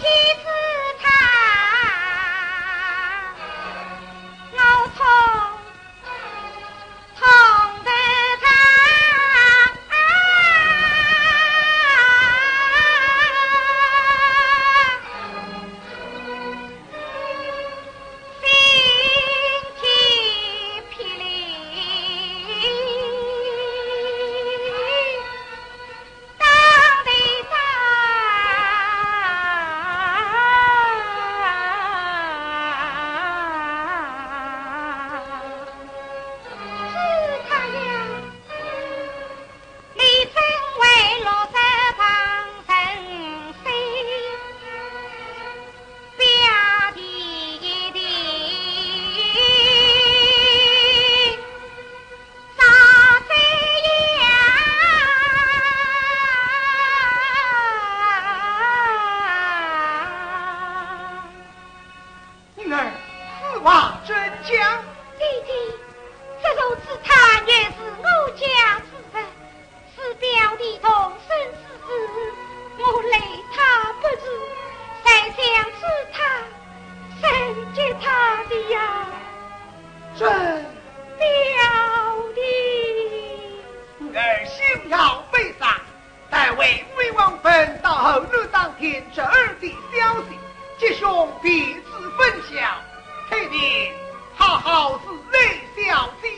Kitty. 兄。弟弟，这如此他也是我家之人，是表弟同生之子，我累他不至，谁想知他，谁接他的呀？准表弟，儿心要悲伤，待为魏王分到后路当天，侄儿的消息，吉兄彼此分享，退定。好似泪小金。